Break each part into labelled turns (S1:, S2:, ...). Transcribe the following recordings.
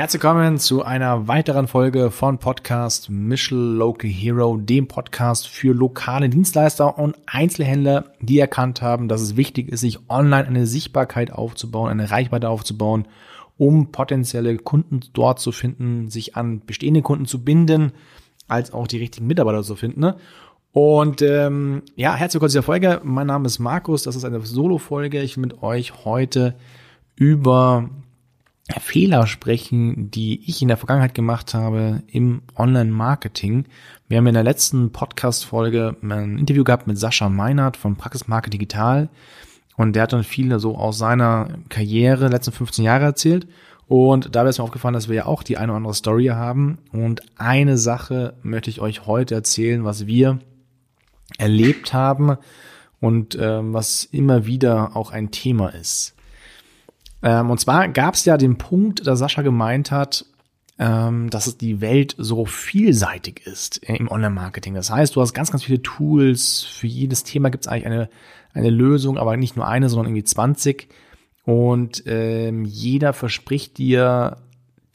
S1: Herzlich willkommen zu einer weiteren Folge von Podcast Michel Local Hero, dem Podcast für lokale Dienstleister und Einzelhändler, die erkannt haben, dass es wichtig ist, sich online eine Sichtbarkeit aufzubauen, eine Reichweite aufzubauen, um potenzielle Kunden dort zu finden, sich an bestehende Kunden zu binden, als auch die richtigen Mitarbeiter zu finden. Und ähm, ja, herzlich willkommen zu dieser Folge. Mein Name ist Markus, das ist eine Solo-Folge. Ich will mit euch heute über Fehler sprechen, die ich in der Vergangenheit gemacht habe im Online-Marketing. Wir haben in der letzten Podcast-Folge ein Interview gehabt mit Sascha Meinert von Praxis Market Digital und der hat dann viele so aus seiner Karriere letzten 15 Jahre erzählt. Und da ist mir aufgefallen, dass wir ja auch die eine oder andere Story haben. Und eine Sache möchte ich euch heute erzählen, was wir erlebt haben und ähm, was immer wieder auch ein Thema ist. Ähm, und zwar gab es ja den Punkt, da Sascha gemeint hat, ähm, dass die Welt so vielseitig ist im Online-Marketing. Das heißt, du hast ganz, ganz viele Tools. Für jedes Thema gibt es eigentlich eine, eine Lösung, aber nicht nur eine, sondern irgendwie 20. Und ähm, jeder verspricht dir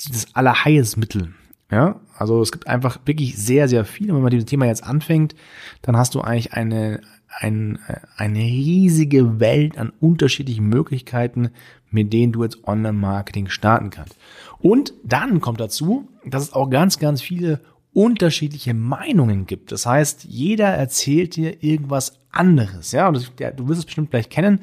S1: dieses allerheiles Mittel. Ja, also es gibt einfach wirklich sehr, sehr viel. Und wenn man dieses Thema jetzt anfängt, dann hast du eigentlich eine, ein, eine riesige Welt an unterschiedlichen Möglichkeiten, mit denen du jetzt Online-Marketing starten kannst. Und dann kommt dazu, dass es auch ganz, ganz viele unterschiedliche Meinungen gibt. Das heißt, jeder erzählt dir irgendwas anderes. Ja, und das, ja, du wirst es bestimmt vielleicht kennen.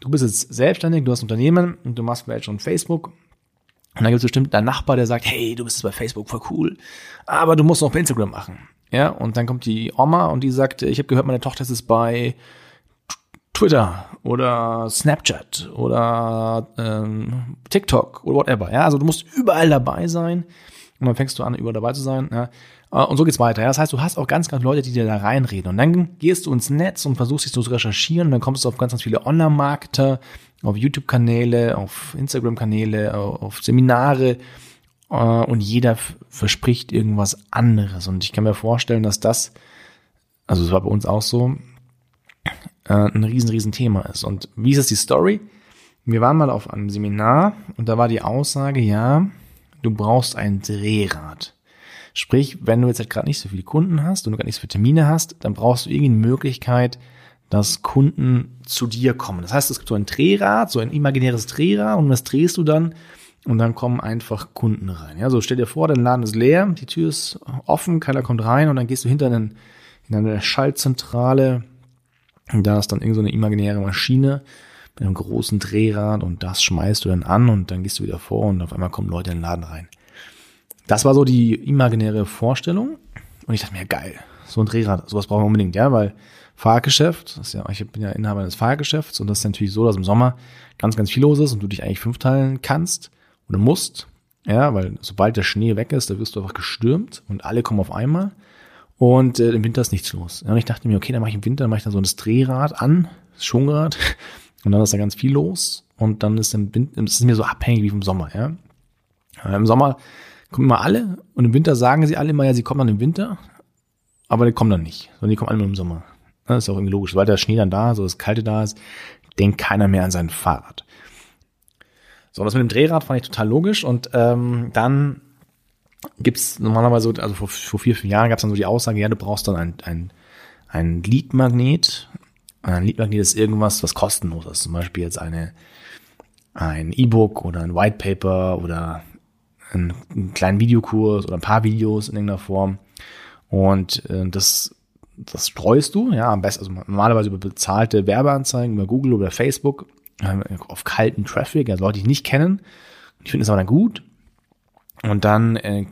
S1: Du bist jetzt selbstständig, du hast ein Unternehmen und du machst vielleicht schon Facebook. Und dann gibt es bestimmt deinen Nachbar, der sagt, hey, du bist bei Facebook voll cool, aber du musst noch bei Instagram machen. Ja, und dann kommt die Oma und die sagt, ich habe gehört, meine Tochter ist bei Twitter oder Snapchat oder ähm, TikTok oder whatever. Ja, also du musst überall dabei sein und dann fängst du an, überall dabei zu sein. Ja. Äh, und so geht's weiter. Ja. Das heißt, du hast auch ganz, ganz Leute, die dir da reinreden. Und dann gehst du ins Netz und versuchst dich so zu recherchieren und dann kommst du auf ganz, ganz viele Online-Marketer, auf YouTube-Kanäle, auf Instagram-Kanäle, auf Seminare und jeder verspricht irgendwas anderes. Und ich kann mir vorstellen, dass das, also es war bei uns auch so, äh, ein riesen, riesen Thema ist. Und wie ist es die Story? Wir waren mal auf einem Seminar und da war die Aussage, ja, du brauchst ein Drehrad. Sprich, wenn du jetzt halt gerade nicht so viele Kunden hast und du gerade nicht so viele Termine hast, dann brauchst du irgendeine Möglichkeit, dass Kunden zu dir kommen. Das heißt, es gibt so ein Drehrad, so ein imaginäres Drehrad und das drehst du dann und dann kommen einfach Kunden rein. Ja, so stell dir vor, dein Laden ist leer, die Tür ist offen, keiner kommt rein und dann gehst du hinter einen, in eine Schaltzentrale. Und da ist dann irgend so eine imaginäre Maschine mit einem großen Drehrad und das schmeißt du dann an und dann gehst du wieder vor und auf einmal kommen Leute in den Laden rein. Das war so die imaginäre Vorstellung und ich dachte mir, geil, so ein Drehrad, sowas brauchen wir unbedingt, ja, weil Fahrgeschäft, das ist ja, ich bin ja Inhaber eines Fahrgeschäfts und das ist natürlich so, dass im Sommer ganz, ganz viel los ist und du dich eigentlich fünf teilen kannst oder musst. Ja, weil sobald der Schnee weg ist, da wirst du einfach gestürmt und alle kommen auf einmal. Und äh, im Winter ist nichts los. Ja, und ich dachte mir, okay, dann mache ich im Winter, dann mache ich da so ein Drehrad an, das Schwungrad, und dann ist da ganz viel los. Und dann ist im Winter, es ist mir so abhängig wie vom Sommer, ja. ja. Im Sommer kommen immer alle und im Winter sagen sie alle immer, ja, sie kommen dann im Winter, aber die kommen dann nicht, sondern die kommen alle nur im Sommer. Das ist auch irgendwie logisch, weil der Schnee dann da, so das Kalte da ist, denkt keiner mehr an sein Fahrrad. So, das mit dem Drehrad fand ich total logisch und ähm, dann gibt's normalerweise, also vor, vor vier, fünf Jahren gab's dann so die Aussage, ja, du brauchst dann ein, ein, ein Leadmagnet. Ein Leadmagnet ist irgendwas, was kostenlos ist. Zum Beispiel jetzt eine, ein E-Book oder ein White Paper oder einen, einen kleinen Videokurs oder ein paar Videos in irgendeiner Form. Und äh, das, das streust du, ja, am besten, also normalerweise über bezahlte Werbeanzeigen, über Google oder Facebook auf kalten Traffic, also Leute, die ich nicht kennen. Die finden es aber dann gut. Und dann äh,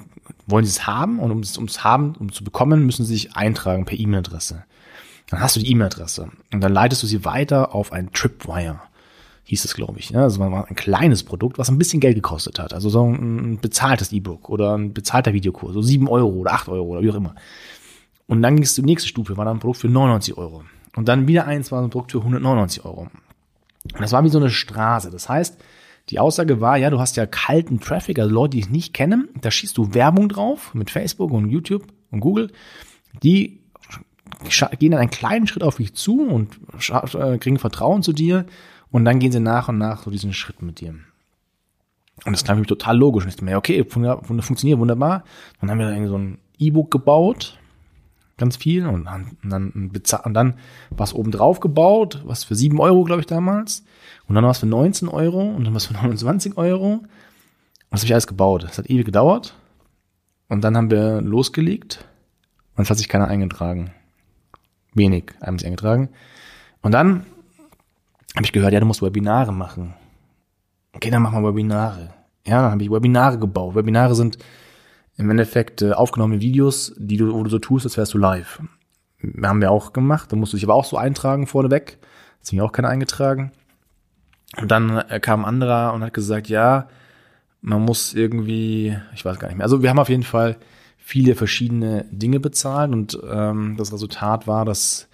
S1: wollen sie es haben und um es ums haben, um zu bekommen, müssen sie sich eintragen per E-Mail-Adresse. Dann hast du die E-Mail-Adresse und dann leitest du sie weiter auf ein Tripwire, hieß es, glaube ich. Ja, also war ein kleines Produkt, was ein bisschen Geld gekostet hat. Also so ein bezahltes E-Book oder ein bezahlter Videokurs, so sieben Euro oder acht Euro oder wie auch immer. Und dann gingst du die nächste Stufe, war dann ein Produkt für 99 Euro. Und dann wieder eins war ein Produkt für 199 Euro. Das war wie so eine Straße. Das heißt, die Aussage war, ja, du hast ja kalten Traffic, also Leute, die ich nicht kenne, da schießt du Werbung drauf mit Facebook und YouTube und Google. Die gehen dann einen kleinen Schritt auf dich zu und äh, kriegen Vertrauen zu dir und dann gehen sie nach und nach so diesen Schritt mit dir. Und das klang für mich total logisch. Und ich dachte mir, okay, funktioniert wunderbar. Dann haben wir irgendwie so ein E-Book gebaut, ganz viel, und dann, und dann, und dann was oben drauf gebaut, was für sieben Euro, glaube ich, damals. Und dann was für 19 Euro und dann was für 29 Euro. Und das habe ich alles gebaut. Das hat ewig gedauert. Und dann haben wir losgelegt und es hat sich keiner eingetragen. Wenig haben sich eingetragen. Und dann habe ich gehört, ja, du musst Webinare machen. Okay, dann machen wir Webinare. Ja, dann habe ich Webinare gebaut. Webinare sind im Endeffekt äh, aufgenommene Videos, die du, wo du so tust, als wärst du live. Haben wir auch gemacht. Da musst du dich aber auch so eintragen vorneweg. Hat sich auch keiner eingetragen. Und dann äh, kam ein anderer und hat gesagt, ja, man muss irgendwie, ich weiß gar nicht mehr. Also wir haben auf jeden Fall viele verschiedene Dinge bezahlt und ähm, das Resultat war, dass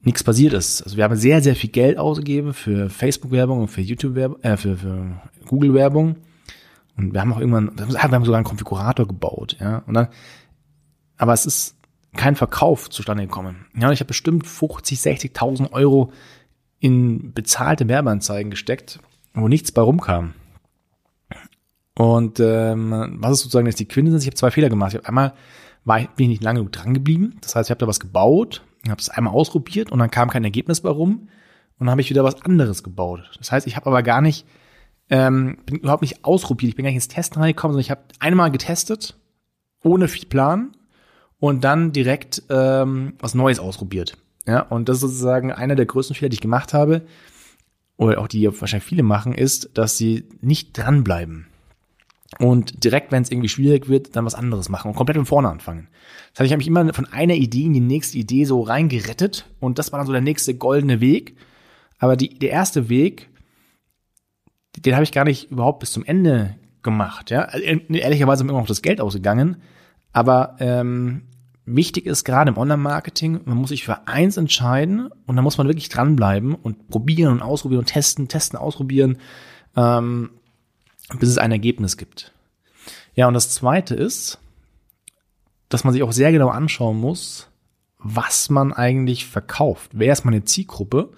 S1: nichts passiert ist. Also wir haben sehr, sehr viel Geld ausgegeben für Facebook-Werbung und für YouTube-Werbung, äh, für, für Google-Werbung. Und wir haben auch irgendwann, wir haben sogar einen Konfigurator gebaut, ja. Und dann, aber es ist kein Verkauf zustande gekommen. Ja, und ich habe bestimmt 50, 60.000 Euro in bezahlte Werbeanzeigen gesteckt, wo nichts bei rumkam. Und ähm, was ist sozusagen jetzt die Quintessenz? Ich habe zwei Fehler gemacht. Ich habe einmal war ich, bin ich nicht lange genug dran geblieben. Das heißt, ich habe da was gebaut, habe es einmal ausprobiert und dann kam kein Ergebnis bei rum und dann habe ich wieder was anderes gebaut. Das heißt, ich habe aber gar nicht, ähm, bin überhaupt nicht ausprobiert. Ich bin gar nicht ins Testen reingekommen, sondern ich habe einmal getestet, ohne viel Plan und dann direkt ähm, was Neues ausprobiert. Ja, und das ist sozusagen einer der größten Fehler, die ich gemacht habe, oder auch die wahrscheinlich viele machen, ist, dass sie nicht dranbleiben. Und direkt, wenn es irgendwie schwierig wird, dann was anderes machen und komplett von vorne anfangen. Das heißt, ich habe mich immer von einer Idee in die nächste Idee so reingerettet und das war dann so der nächste goldene Weg. Aber die, der erste Weg, den habe ich gar nicht überhaupt bis zum Ende gemacht. Ja, also, ehrlicherweise ist mir immer noch das Geld ausgegangen. Aber ähm, wichtig ist gerade im Online-Marketing, man muss sich für eins entscheiden und dann muss man wirklich dranbleiben und probieren und ausprobieren und testen, testen, ausprobieren, ähm, bis es ein Ergebnis gibt. Ja, und das zweite ist, dass man sich auch sehr genau anschauen muss, was man eigentlich verkauft. Wer ist meine Zielgruppe?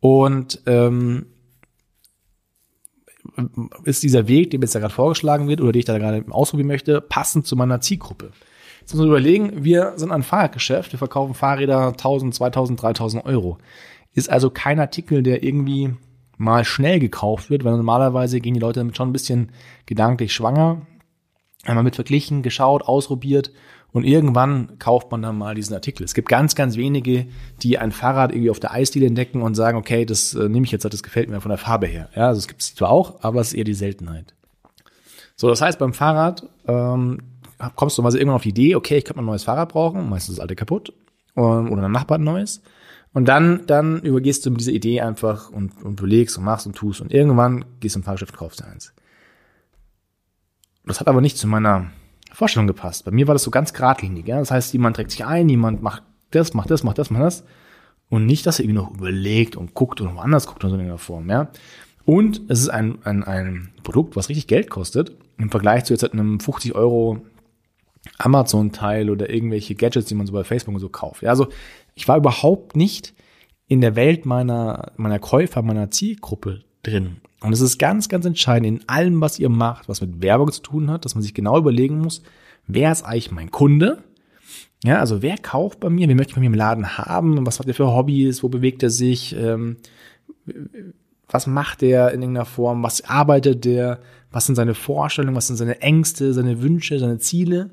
S1: Und ähm, ist dieser Weg, der mir jetzt da gerade vorgeschlagen wird oder den ich da gerade ausprobieren möchte, passend zu meiner Zielgruppe? Jetzt muss man überlegen, wir sind ein Fahrradgeschäft, wir verkaufen Fahrräder 1000, 2000, 3000 Euro. Ist also kein Artikel, der irgendwie mal schnell gekauft wird, weil normalerweise gehen die Leute damit schon ein bisschen gedanklich schwanger. Einmal mit verglichen, geschaut, ausprobiert und irgendwann kauft man dann mal diesen Artikel. Es gibt ganz, ganz wenige, die ein Fahrrad irgendwie auf der Eisdiele entdecken und sagen, okay, das äh, nehme ich jetzt, das gefällt mir von der Farbe her. Ja, also es gibt es zwar auch, aber es ist eher die Seltenheit. So, das heißt, beim Fahrrad ähm, kommst du mal irgendwann auf die Idee, okay, ich könnte mal ein neues Fahrrad brauchen, meistens ist das alte kaputt ähm, oder ein Nachbar ein neues. Und dann, dann übergehst du mit dieser Idee einfach und, und überlegst und machst und tust und irgendwann gehst du im Fahrgeschäft und kaufst eins. Das hat aber nicht zu meiner Vorstellung gepasst. Bei mir war das so ganz geradlinig. Ja? Das heißt, jemand trägt sich ein, jemand macht das, macht das, macht das, macht das. Und nicht, dass er irgendwie noch überlegt und guckt und woanders guckt oder so in der Form. Ja? Und es ist ein, ein, ein Produkt, was richtig Geld kostet. Im Vergleich zu jetzt halt einem 50 Euro Amazon-Teil oder irgendwelche Gadgets, die man so bei Facebook und so kauft. Ja, also ich war überhaupt nicht in der Welt meiner, meiner Käufer, meiner Zielgruppe drin. Und es ist ganz, ganz entscheidend in allem, was ihr macht, was mit Werbung zu tun hat, dass man sich genau überlegen muss, wer ist eigentlich mein Kunde? Ja, also wer kauft bei mir, wer möchte ich bei mir im Laden haben, was hat er für Hobbys, wo bewegt er sich, ähm, was macht er in irgendeiner Form, was arbeitet der, was sind seine Vorstellungen, was sind seine Ängste, seine Wünsche, seine Ziele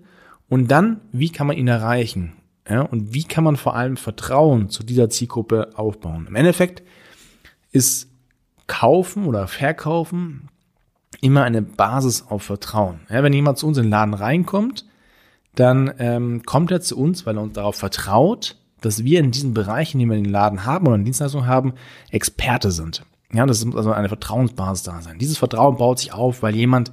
S1: und dann, wie kann man ihn erreichen? Ja, und wie kann man vor allem Vertrauen zu dieser Zielgruppe aufbauen? Im Endeffekt ist Kaufen oder Verkaufen immer eine Basis auf Vertrauen. Ja, wenn jemand zu uns in den Laden reinkommt, dann ähm, kommt er zu uns, weil er uns darauf vertraut, dass wir in diesen Bereichen, die wir in den Laden haben oder in Dienstleistungen haben, Experte sind. Ja, das muss also eine Vertrauensbasis da sein. Dieses Vertrauen baut sich auf, weil jemand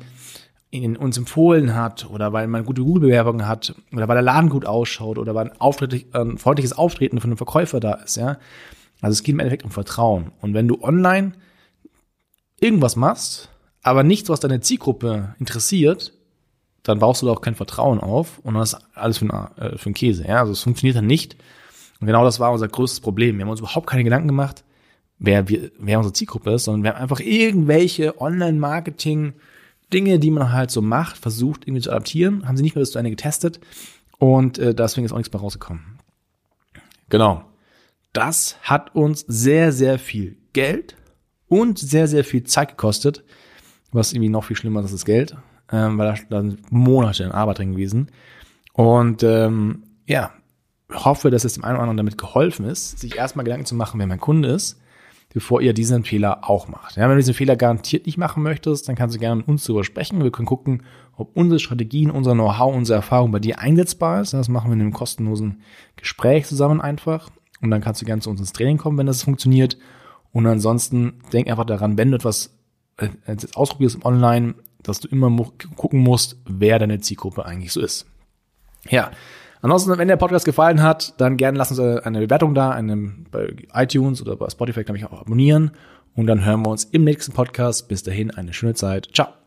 S1: in uns empfohlen hat oder weil man gute Google-Bewerbungen hat oder weil der Laden gut ausschaut oder weil ein, Auftritt, ein freundliches Auftreten von einem Verkäufer da ist, ja. Also es geht im Endeffekt um Vertrauen. Und wenn du online irgendwas machst, aber nichts, was deine Zielgruppe interessiert, dann baust du da auch kein Vertrauen auf und das ist alles für einen, äh, Käse. Ja? Also es funktioniert dann nicht. Und genau das war unser größtes Problem. Wir haben uns überhaupt keine Gedanken gemacht, wer, wir, wer unsere Zielgruppe ist, sondern wir haben einfach irgendwelche Online-Marketing- Dinge, die man halt so macht, versucht irgendwie zu adaptieren, haben sie nicht mehr bis zu Ende getestet und äh, deswegen ist auch nichts mehr rausgekommen. Genau. Das hat uns sehr, sehr viel Geld und sehr, sehr viel Zeit gekostet, was irgendwie noch viel schlimmer ist als das Geld, ähm, weil da sind Monate in Arbeit drin gewesen. Und ähm, ja, hoffe, dass es dem einen oder anderen damit geholfen ist, sich erstmal Gedanken zu machen, wer mein Kunde ist, bevor ihr diesen Fehler auch macht. Ja, wenn du diesen Fehler garantiert nicht machen möchtest, dann kannst du gerne mit uns darüber sprechen. Wir können gucken, ob unsere Strategien, unser Know-how, unsere Erfahrung bei dir einsetzbar ist. Das machen wir in einem kostenlosen Gespräch zusammen einfach. Und dann kannst du gerne zu uns ins Training kommen, wenn das funktioniert. Und ansonsten denk einfach daran, wenn du etwas äh, ausprobierst online, dass du immer gucken musst, wer deine Zielgruppe eigentlich so ist. Ja, Ansonsten, wenn der Podcast gefallen hat, dann gerne lass uns eine Bewertung da, eine, bei iTunes oder bei Spotify kann ich auch abonnieren. Und dann hören wir uns im nächsten Podcast. Bis dahin eine schöne Zeit. Ciao.